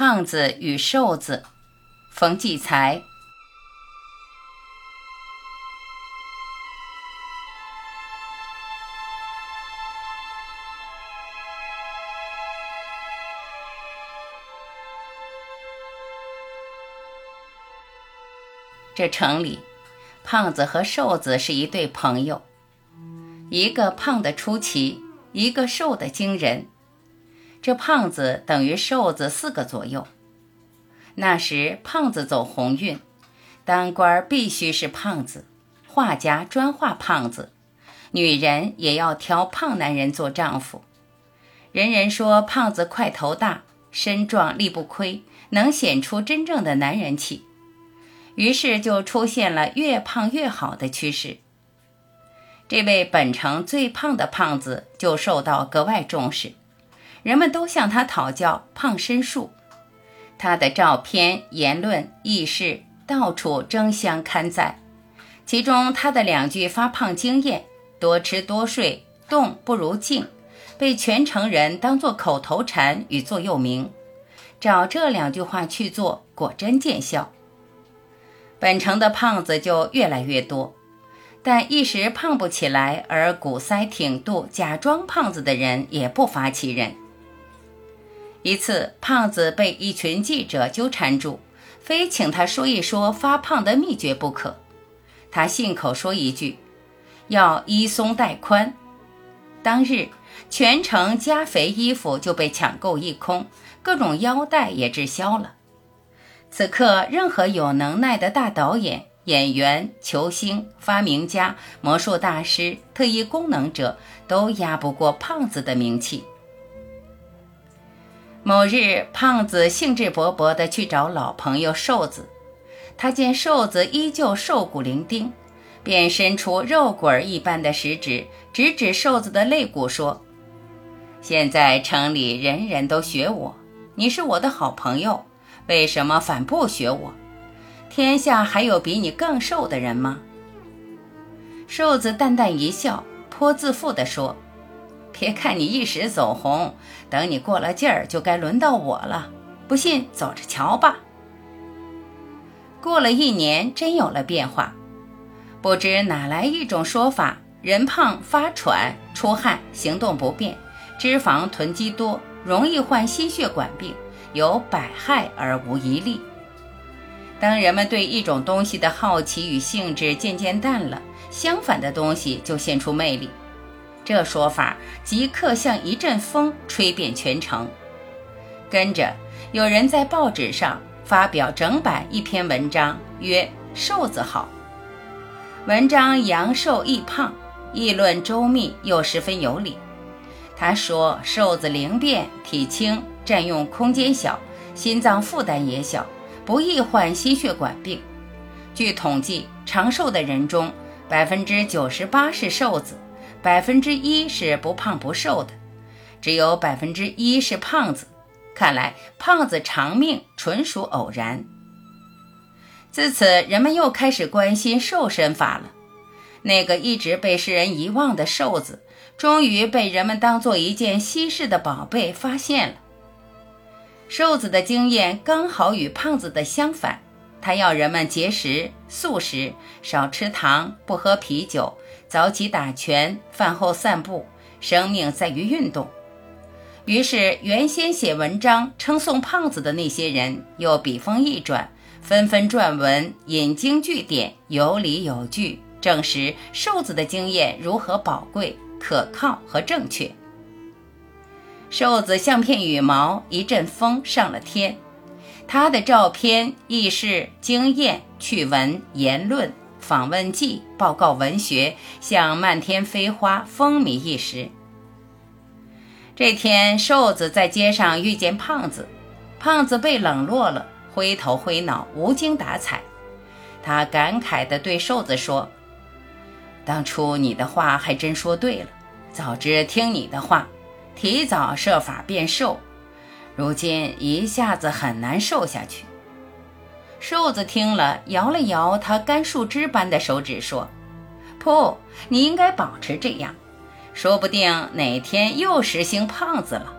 胖子与瘦子，冯骥才。这城里，胖子和瘦子是一对朋友，一个胖得出奇，一个瘦的惊人。这胖子等于瘦子四个左右。那时胖子走鸿运，当官必须是胖子，画家专画胖子，女人也要挑胖男人做丈夫。人人说胖子块头大，身壮力不亏，能显出真正的男人气。于是就出现了越胖越好的趋势。这位本城最胖的胖子就受到格外重视。人们都向他讨教胖身术，他的照片、言论、轶事到处争相刊载。其中他的两句发胖经验：“多吃多睡，动不如静”，被全城人当作口头禅与座右铭。照这两句话去做，果真见效。本城的胖子就越来越多，但一时胖不起来而鼓腮挺肚、假装胖子的人也不乏其人。一次，胖子被一群记者纠缠住，非请他说一说发胖的秘诀不可。他信口说一句：“要衣松带宽。”当日，全城加肥衣服就被抢购一空，各种腰带也滞销了。此刻，任何有能耐的大导演、演员、球星、发明家、魔术大师、特异功能者，都压不过胖子的名气。某日，胖子兴致勃勃地去找老朋友瘦子。他见瘦子依旧瘦骨伶仃，便伸出肉棍一般的食指，指指瘦子的肋骨，说：“现在城里人人都学我，你是我的好朋友，为什么反不学我？天下还有比你更瘦的人吗？”瘦子淡淡一笑，颇自负地说。别看你一时走红，等你过了劲儿，就该轮到我了。不信，走着瞧吧。过了一年，真有了变化。不知哪来一种说法：人胖发喘、出汗、行动不便，脂肪囤积多，容易患心血管病，有百害而无一利。当人们对一种东西的好奇与兴致渐渐淡了，相反的东西就现出魅力。这说法即刻像一阵风吹遍全城，跟着有人在报纸上发表整版一篇文章，曰《瘦子好》。文章阳瘦易胖，议论周密又十分有理。他说，瘦子灵便，体轻，占用空间小，心脏负担也小，不易患心血管病。据统计，长寿的人中，百分之九十八是瘦子。百分之一是不胖不瘦的，只有百分之一是胖子。看来胖子长命纯属偶然。自此，人们又开始关心瘦身法了。那个一直被世人遗忘的瘦子，终于被人们当做一件稀世的宝贝发现了。瘦子的经验刚好与胖子的相反。他要人们节食、素食，少吃糖，不喝啤酒，早起打拳，饭后散步。生命在于运动。于是，原先写文章称颂胖子的那些人，又笔锋一转，纷纷撰文引经据典，有理有据，证实瘦子的经验如何宝贵、可靠和正确。瘦子像片羽毛，一阵风上了天。他的照片、轶事、经验、趣闻、言论、访问记、报告文学，像漫天飞花，风靡一时。这天，瘦子在街上遇见胖子，胖子被冷落了，灰头灰脑，无精打采。他感慨地对瘦子说：“当初你的话还真说对了，早知听你的话，提早设法变瘦。”如今一下子很难瘦下去。瘦子听了，摇了摇他干树枝般的手指，说：“不，你应该保持这样，说不定哪天又实行胖子了。”